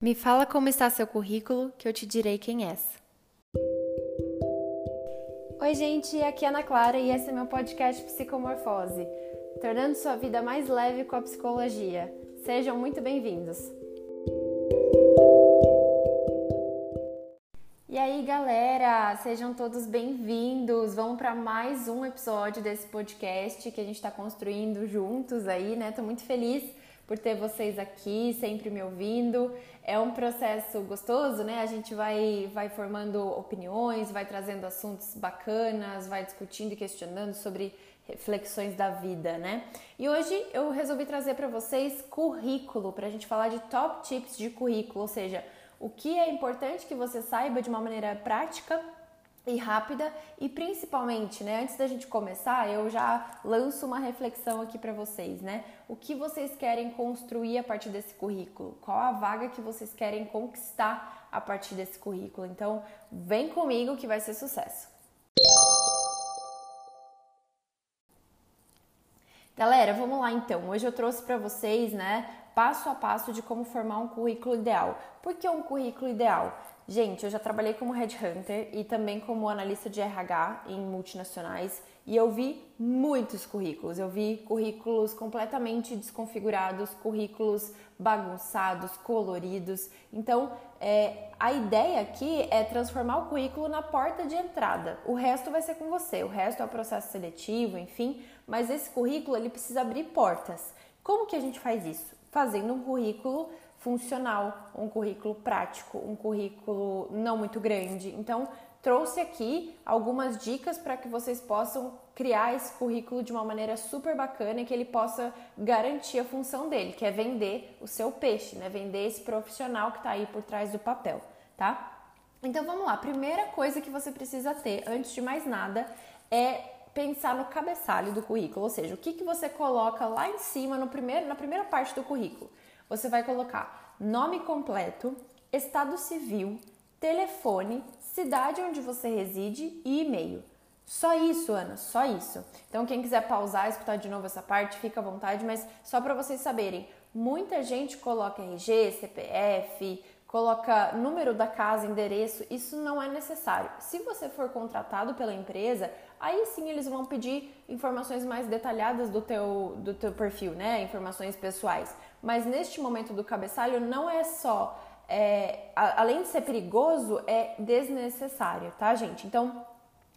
Me fala como está seu currículo, que eu te direi quem és. Oi, gente, aqui é Ana Clara e esse é meu podcast Psicomorfose, tornando sua vida mais leve com a psicologia. Sejam muito bem-vindos. E aí, galera, sejam todos bem-vindos. Vamos para mais um episódio desse podcast que a gente está construindo juntos aí, né? Tô muito feliz por ter vocês aqui, sempre me ouvindo. É um processo gostoso, né? A gente vai, vai formando opiniões, vai trazendo assuntos bacanas, vai discutindo e questionando sobre reflexões da vida, né? E hoje eu resolvi trazer para vocês currículo, para a gente falar de top tips de currículo, ou seja, o que é importante que você saiba de uma maneira prática e rápida e principalmente, né, antes da gente começar, eu já lanço uma reflexão aqui para vocês, né? O que vocês querem construir a partir desse currículo? Qual a vaga que vocês querem conquistar a partir desse currículo? Então, vem comigo que vai ser sucesso. Galera, vamos lá então. Hoje eu trouxe para vocês, né, passo a passo de como formar um currículo ideal. Por que um currículo ideal? Gente, eu já trabalhei como headhunter e também como analista de RH em multinacionais e eu vi muitos currículos. Eu vi currículos completamente desconfigurados, currículos bagunçados, coloridos. Então, é, a ideia aqui é transformar o currículo na porta de entrada. O resto vai ser com você, o resto é o processo seletivo, enfim. Mas esse currículo ele precisa abrir portas. Como que a gente faz isso? Fazendo um currículo funcional, um currículo prático, um currículo não muito grande. Então, trouxe aqui algumas dicas para que vocês possam criar esse currículo de uma maneira super bacana e que ele possa garantir a função dele, que é vender o seu peixe, né? Vender esse profissional que está aí por trás do papel, tá? Então vamos lá. Primeira coisa que você precisa ter, antes de mais nada, é pensar no cabeçalho do currículo, ou seja, o que, que você coloca lá em cima no primeiro, na primeira parte do currículo você vai colocar nome completo, estado civil, telefone, cidade onde você reside e e-mail. Só isso, Ana, só isso. Então, quem quiser pausar e escutar de novo essa parte, fica à vontade, mas só para vocês saberem, muita gente coloca RG, CPF, coloca número da casa, endereço, isso não é necessário. Se você for contratado pela empresa, aí sim eles vão pedir informações mais detalhadas do teu, do teu perfil, né? Informações pessoais. Mas neste momento do cabeçalho não é só, é, a, além de ser perigoso, é desnecessário, tá, gente? Então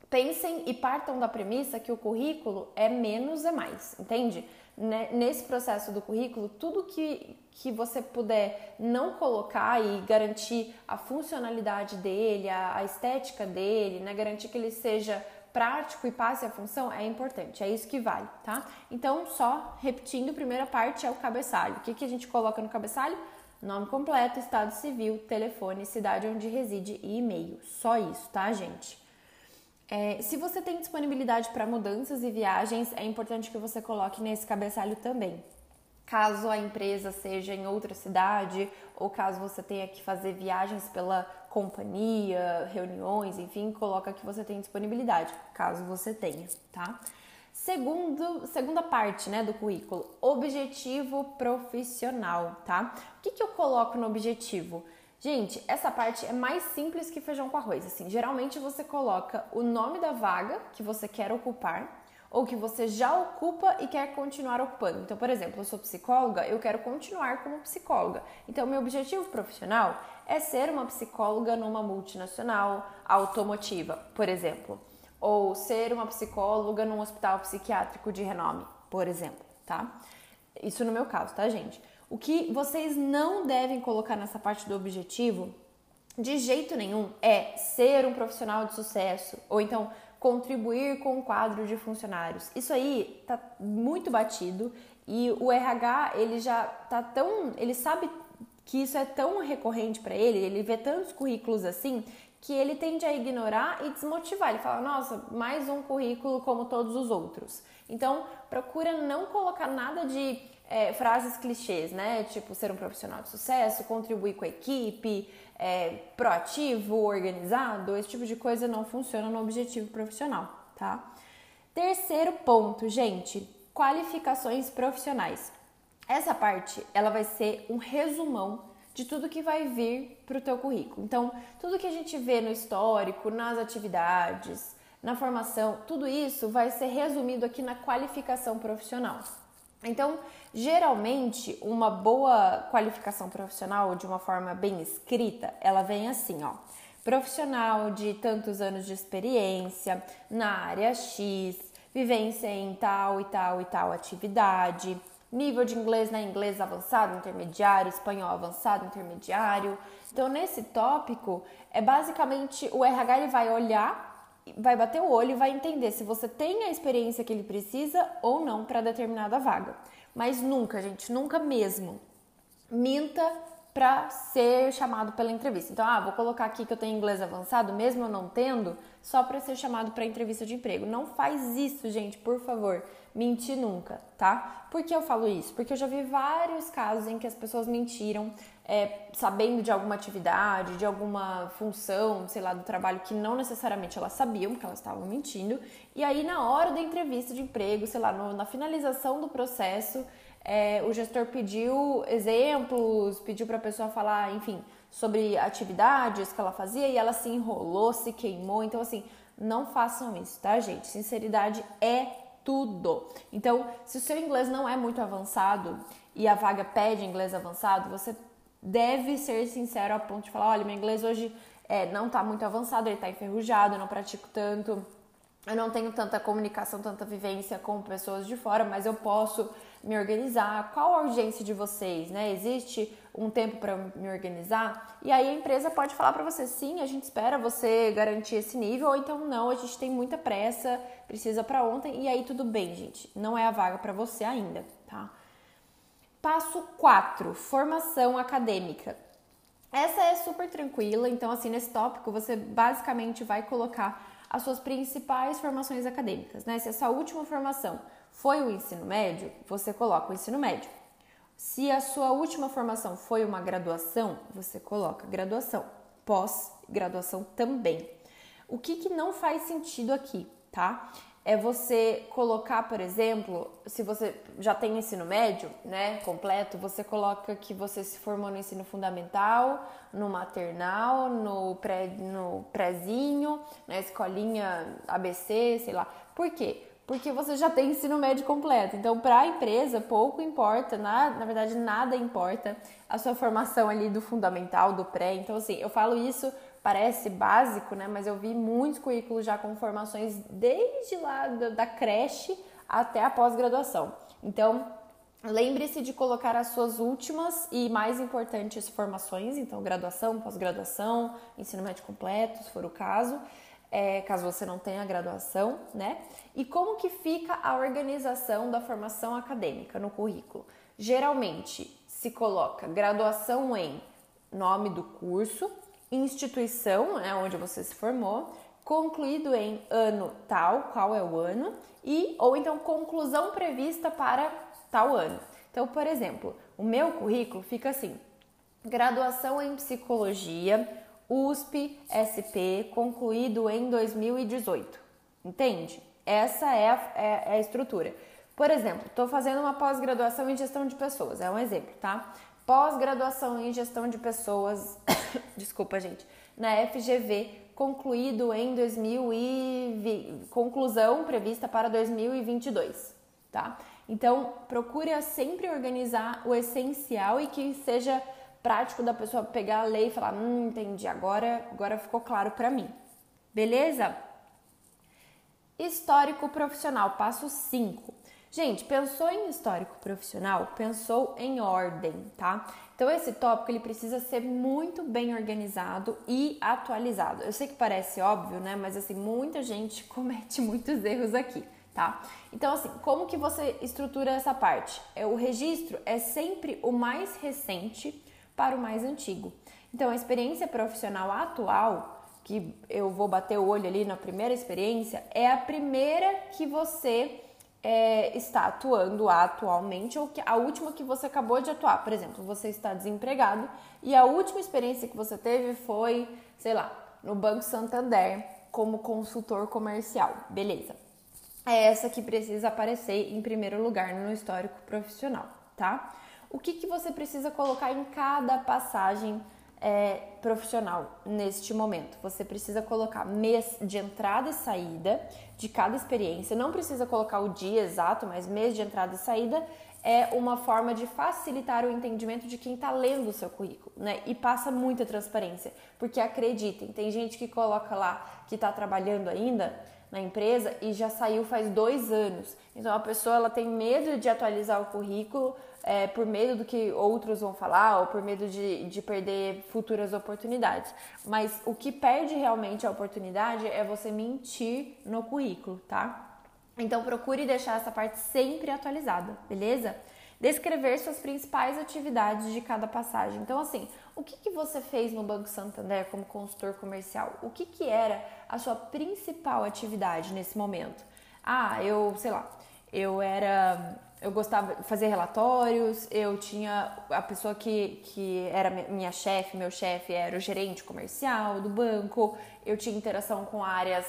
pensem e partam da premissa que o currículo é menos é mais, entende? Nesse processo do currículo, tudo que, que você puder não colocar e garantir a funcionalidade dele, a, a estética dele, né? garantir que ele seja prático e passe a função é importante, é isso que vale, tá? Então, só repetindo, primeira parte é o cabeçalho. O que, que a gente coloca no cabeçalho? Nome completo, estado civil, telefone, cidade onde reside e e-mail. Só isso, tá, gente? É, se você tem disponibilidade para mudanças e viagens, é importante que você coloque nesse cabeçalho também. Caso a empresa seja em outra cidade ou caso você tenha que fazer viagens pela companhia, reuniões, enfim, coloca que você tem disponibilidade, caso você tenha, tá? Segundo, segunda parte né, do currículo, objetivo profissional, tá? O que, que eu coloco no objetivo? Gente, essa parte é mais simples que feijão com arroz. Assim, geralmente você coloca o nome da vaga que você quer ocupar ou que você já ocupa e quer continuar ocupando. Então, por exemplo, eu sou psicóloga, eu quero continuar como psicóloga. Então, meu objetivo profissional é ser uma psicóloga numa multinacional automotiva, por exemplo, ou ser uma psicóloga num hospital psiquiátrico de renome, por exemplo, tá? Isso no meu caso, tá, gente? O que vocês não devem colocar nessa parte do objetivo de jeito nenhum é ser um profissional de sucesso ou então contribuir com o quadro de funcionários. Isso aí tá muito batido e o RH, ele já tá tão, ele sabe que isso é tão recorrente para ele, ele vê tantos currículos assim, que ele tende a ignorar e desmotivar. Ele fala: "Nossa, mais um currículo como todos os outros". Então, procura não colocar nada de é, frases clichês, né? Tipo, ser um profissional de sucesso, contribuir com a equipe, é, proativo, organizado, esse tipo de coisa não funciona no objetivo profissional, tá? Terceiro ponto, gente, qualificações profissionais. Essa parte, ela vai ser um resumão de tudo que vai vir para o teu currículo. Então, tudo que a gente vê no histórico, nas atividades, na formação, tudo isso vai ser resumido aqui na qualificação profissional. Então, geralmente, uma boa qualificação profissional, de uma forma bem escrita, ela vem assim, ó. Profissional de tantos anos de experiência na área X, vivência em tal e tal e tal atividade, nível de inglês, né? Inglês avançado, intermediário, espanhol avançado, intermediário. Então, nesse tópico, é basicamente o RH ele vai olhar vai bater o olho e vai entender se você tem a experiência que ele precisa ou não para determinada vaga. Mas nunca, gente, nunca mesmo minta para ser chamado pela entrevista. Então, ah, vou colocar aqui que eu tenho inglês avançado, mesmo eu não tendo, só para ser chamado para entrevista de emprego. Não faz isso, gente, por favor. Mentir nunca, tá? Por que eu falo isso? Porque eu já vi vários casos em que as pessoas mentiram é, sabendo de alguma atividade, de alguma função, sei lá, do trabalho que não necessariamente elas sabiam, porque elas estavam mentindo. E aí, na hora da entrevista de emprego, sei lá, no, na finalização do processo, é, o gestor pediu exemplos, pediu para a pessoa falar, enfim, sobre atividades que ela fazia e ela se enrolou, se queimou. Então, assim, não façam isso, tá, gente? Sinceridade é tudo. Então, se o seu inglês não é muito avançado e a vaga pede inglês avançado, você deve ser sincero a ponto de falar: olha, meu inglês hoje é, não está muito avançado, ele está enferrujado, eu não pratico tanto, eu não tenho tanta comunicação, tanta vivência com pessoas de fora, mas eu posso me organizar. Qual a urgência de vocês, né? Existe um tempo para me organizar? E aí a empresa pode falar para você: sim, a gente espera você garantir esse nível, ou então não, a gente tem muita pressa, precisa para ontem, e aí tudo bem, gente. Não é a vaga para você ainda, tá? Passo 4, formação acadêmica. Essa é super tranquila, então assim, nesse tópico você basicamente vai colocar as suas principais formações acadêmicas, né? Se a sua última formação foi o ensino médio, você coloca o ensino médio. Se a sua última formação foi uma graduação, você coloca graduação. Pós-graduação também. O que, que não faz sentido aqui, tá? É você colocar, por exemplo, se você já tem ensino médio, né, completo, você coloca que você se formou no ensino fundamental, no maternal, no pré, no prézinho, na escolinha ABC, sei lá. Por quê? Porque você já tem ensino médio completo. Então, para a empresa, pouco importa, na, na verdade, nada importa a sua formação ali do fundamental, do pré. Então, assim, eu falo isso parece básico, né? Mas eu vi muitos currículos já com formações desde lá da creche até a pós-graduação. Então, lembre-se de colocar as suas últimas e mais importantes formações, então graduação, pós-graduação, ensino médio completo, se for o caso, é, caso você não tenha graduação, né? E como que fica a organização da formação acadêmica no currículo? Geralmente se coloca graduação em nome do curso, instituição, né, onde você se formou, concluído em ano tal, qual é o ano, e ou então conclusão prevista para tal ano. Então, por exemplo, o meu currículo fica assim: graduação em psicologia, USP, SP, concluído em 2018. Entende? Essa é a, é, é a estrutura. Por exemplo, estou fazendo uma pós-graduação em gestão de pessoas, é um exemplo, tá? pós-graduação em gestão de pessoas, desculpa gente, na FGV, concluído em 2020, conclusão prevista para 2022, tá? Então, procure sempre organizar o essencial e que seja prático da pessoa pegar a lei e falar, hum, entendi, agora, agora ficou claro para mim. Beleza? Histórico profissional, passo 5. Gente, pensou em histórico profissional? Pensou em ordem, tá? Então esse tópico ele precisa ser muito bem organizado e atualizado. Eu sei que parece óbvio, né? Mas assim, muita gente comete muitos erros aqui, tá? Então assim, como que você estrutura essa parte? É o registro é sempre o mais recente para o mais antigo. Então a experiência profissional atual que eu vou bater o olho ali na primeira experiência é a primeira que você é, está atuando atualmente ou que a última que você acabou de atuar. Por exemplo, você está desempregado e a última experiência que você teve foi, sei lá, no Banco Santander como consultor comercial. Beleza. É essa que precisa aparecer em primeiro lugar no histórico profissional, tá? O que, que você precisa colocar em cada passagem é, profissional neste momento? Você precisa colocar mês de entrada e saída de cada experiência. Não precisa colocar o dia exato, mas mês de entrada e saída é uma forma de facilitar o entendimento de quem está lendo o seu currículo, né? E passa muita transparência, porque acreditem, tem gente que coloca lá que está trabalhando ainda na empresa e já saiu faz dois anos. Então a pessoa ela tem medo de atualizar o currículo é, por medo do que outros vão falar ou por medo de, de perder futuras oportunidades. Mas o que perde realmente a oportunidade é você mentir no currículo, tá? Então procure deixar essa parte sempre atualizada, beleza? Descrever suas principais atividades de cada passagem. Então, assim, o que, que você fez no Banco Santander como consultor comercial? O que, que era a sua principal atividade nesse momento? Ah, eu, sei lá, eu era. Eu gostava de fazer relatórios, eu tinha a pessoa que, que era minha chefe, meu chefe era o gerente comercial do banco, eu tinha interação com áreas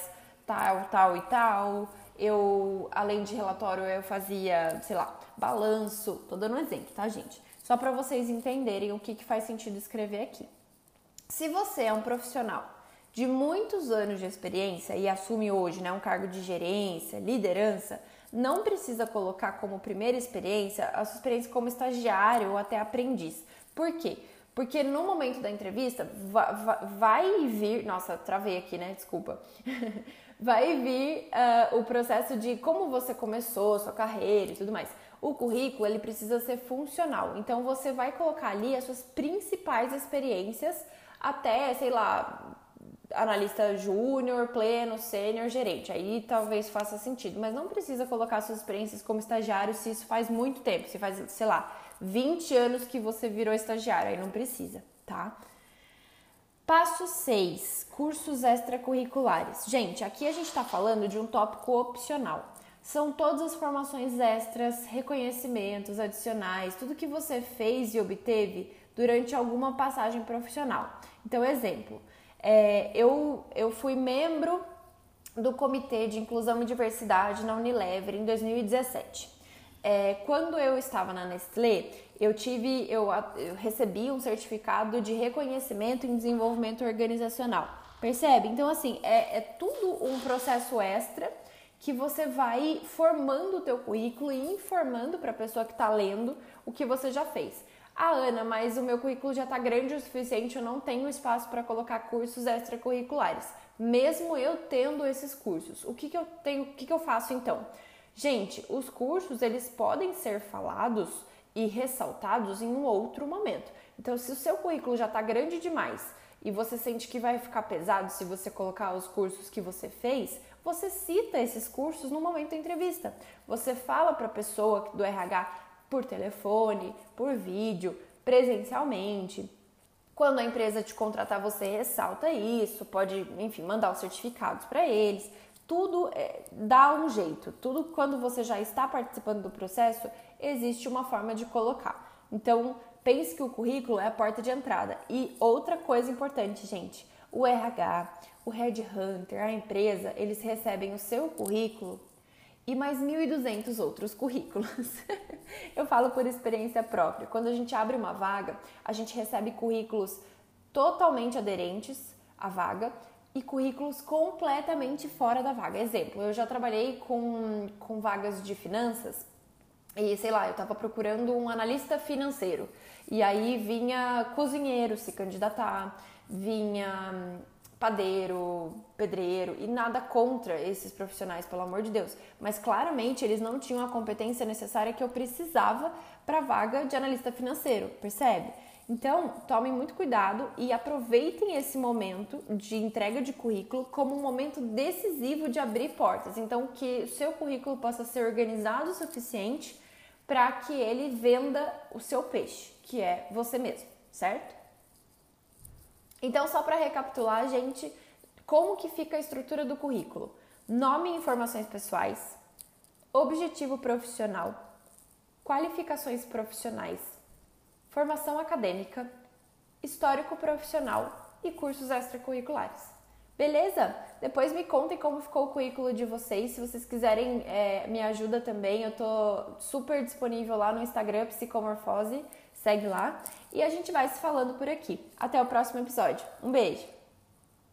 tal, tal e tal eu, além de relatório, eu fazia, sei lá, balanço. Tô dando um exemplo, tá, gente? Só para vocês entenderem o que, que faz sentido escrever aqui. Se você é um profissional de muitos anos de experiência e assume hoje né, um cargo de gerência, liderança, não precisa colocar como primeira experiência a sua experiência como estagiário ou até aprendiz. Por quê? Porque no momento da entrevista vai vir. Nossa, travei aqui, né? Desculpa. vai vir uh, o processo de como você começou, sua carreira e tudo mais. O currículo ele precisa ser funcional, então você vai colocar ali as suas principais experiências até, sei lá, analista júnior, pleno, sênior, gerente. Aí talvez faça sentido, mas não precisa colocar suas experiências como estagiário se isso faz muito tempo, se faz, sei lá, 20 anos que você virou estagiário, aí não precisa, tá? Passo 6, cursos extracurriculares. Gente, aqui a gente está falando de um tópico opcional. São todas as formações extras, reconhecimentos adicionais, tudo que você fez e obteve durante alguma passagem profissional. Então, exemplo, é, eu, eu fui membro do Comitê de Inclusão e Diversidade na Unilever em 2017. É, quando eu estava na Nestlé, eu tive, eu, eu recebi um certificado de reconhecimento em desenvolvimento organizacional. Percebe? Então, assim, é, é tudo um processo extra que você vai formando o teu currículo e informando para a pessoa que está lendo o que você já fez. Ah, Ana, mas o meu currículo já está grande o suficiente, eu não tenho espaço para colocar cursos extracurriculares. Mesmo eu tendo esses cursos, o que, que eu tenho, o que, que eu faço então? Gente, os cursos eles podem ser falados e ressaltados em um outro momento. Então, se o seu currículo já está grande demais e você sente que vai ficar pesado se você colocar os cursos que você fez, você cita esses cursos no momento da entrevista. Você fala para a pessoa do RH por telefone, por vídeo, presencialmente. Quando a empresa te contratar, você ressalta isso, pode, enfim, mandar os certificados para eles tudo é, dá um jeito. Tudo quando você já está participando do processo, existe uma forma de colocar. Então, pense que o currículo é a porta de entrada. E outra coisa importante, gente, o RH, o Headhunter, a empresa, eles recebem o seu currículo e mais 1.200 outros currículos. Eu falo por experiência própria. Quando a gente abre uma vaga, a gente recebe currículos totalmente aderentes à vaga e currículos completamente fora da vaga. Exemplo, eu já trabalhei com, com vagas de finanças e sei lá, eu estava procurando um analista financeiro e aí vinha cozinheiro se candidatar, vinha hum, padeiro, pedreiro e nada contra esses profissionais, pelo amor de Deus, mas claramente eles não tinham a competência necessária que eu precisava para a vaga de analista financeiro, percebe? Então, tomem muito cuidado e aproveitem esse momento de entrega de currículo como um momento decisivo de abrir portas. Então, que o seu currículo possa ser organizado o suficiente para que ele venda o seu peixe, que é você mesmo, certo? Então, só para recapitular, gente, como que fica a estrutura do currículo? Nome e informações pessoais, objetivo profissional, qualificações profissionais, formação acadêmica, histórico profissional e cursos extracurriculares. Beleza? Depois me contem como ficou o currículo de vocês. Se vocês quiserem é, me ajuda também, eu tô super disponível lá no Instagram, Psicomorfose. Segue lá. E a gente vai se falando por aqui. Até o próximo episódio. Um beijo!